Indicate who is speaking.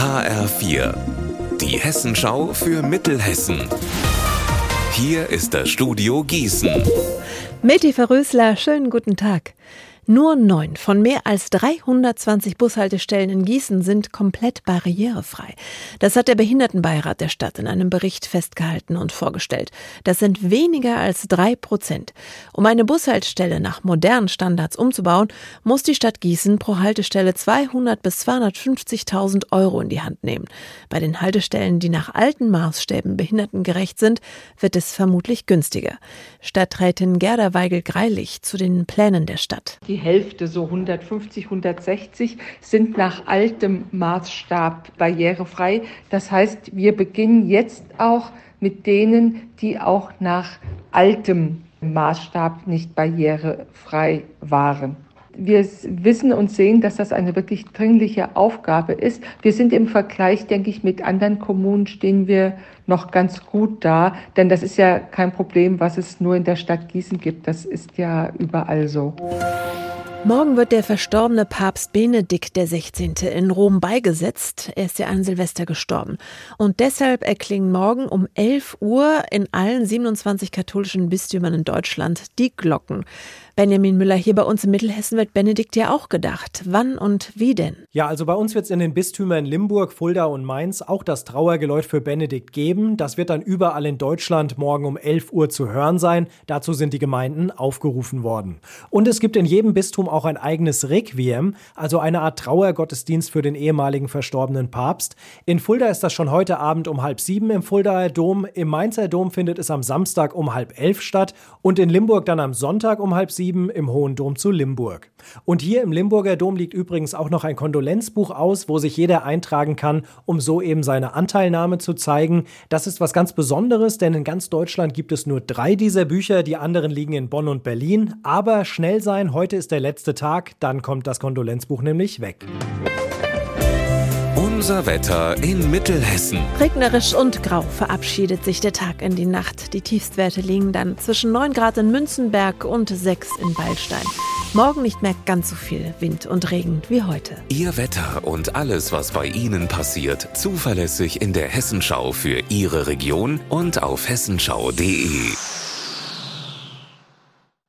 Speaker 1: HR4, die Hessenschau für Mittelhessen. Hier ist das Studio Gießen.
Speaker 2: Meti Verrösler, schönen guten Tag. Nur neun von mehr als 320 Bushaltestellen in Gießen sind komplett barrierefrei. Das hat der Behindertenbeirat der Stadt in einem Bericht festgehalten und vorgestellt. Das sind weniger als drei Prozent. Um eine Bushaltestelle nach modernen Standards umzubauen, muss die Stadt Gießen pro Haltestelle 200 bis 250.000 Euro in die Hand nehmen. Bei den Haltestellen, die nach alten Maßstäben behindertengerecht sind, wird es vermutlich günstiger. Stadträtin Gerda Weigel-Greilich zu den Plänen der Stadt.
Speaker 3: Die Hälfte, so 150, 160, sind nach altem Maßstab barrierefrei. Das heißt, wir beginnen jetzt auch mit denen, die auch nach altem Maßstab nicht barrierefrei waren. Wir wissen und sehen, dass das eine wirklich dringliche Aufgabe ist. Wir sind im Vergleich, denke ich, mit anderen Kommunen stehen wir noch ganz gut da, denn das ist ja kein Problem, was es nur in der Stadt Gießen gibt. Das ist ja überall so.
Speaker 2: Morgen wird der verstorbene Papst Benedikt XVI. in Rom beigesetzt. Er ist ja an Silvester gestorben. Und deshalb erklingen morgen um 11 Uhr in allen 27 katholischen Bistümern in Deutschland die Glocken. Benjamin Müller, hier bei uns in Mittelhessen wird Benedikt ja auch gedacht. Wann und wie denn?
Speaker 4: Ja, also bei uns wird es in den Bistümern Limburg, Fulda und Mainz auch das Trauergeläut für Benedikt geben. Das wird dann überall in Deutschland morgen um 11 Uhr zu hören sein. Dazu sind die Gemeinden aufgerufen worden. Und es gibt in jedem Bistum auch ein eigenes Requiem, also eine Art Trauergottesdienst für den ehemaligen verstorbenen Papst. In Fulda ist das schon heute Abend um halb sieben im Fuldaer Dom. Im Mainzer Dom findet es am Samstag um halb elf statt und in Limburg dann am Sonntag um halb sieben 7 im Hohen Dom zu Limburg. Und hier im Limburger Dom liegt übrigens auch noch ein Kondolenzbuch aus, wo sich jeder eintragen kann, um so eben seine Anteilnahme zu zeigen. Das ist was ganz Besonderes, denn in ganz Deutschland gibt es nur drei dieser Bücher, die anderen liegen in Bonn und Berlin. Aber schnell sein, heute ist der letzte Tag, dann kommt das Kondolenzbuch nämlich weg.
Speaker 1: Unser Wetter in Mittelhessen.
Speaker 2: Regnerisch und grau verabschiedet sich der Tag in die Nacht. Die Tiefstwerte liegen dann zwischen 9 Grad in Münzenberg und 6 in Waldstein. Morgen nicht mehr ganz so viel Wind und Regen wie heute.
Speaker 1: Ihr Wetter und alles, was bei Ihnen passiert, zuverlässig in der Hessenschau für Ihre Region und auf hessenschau.de.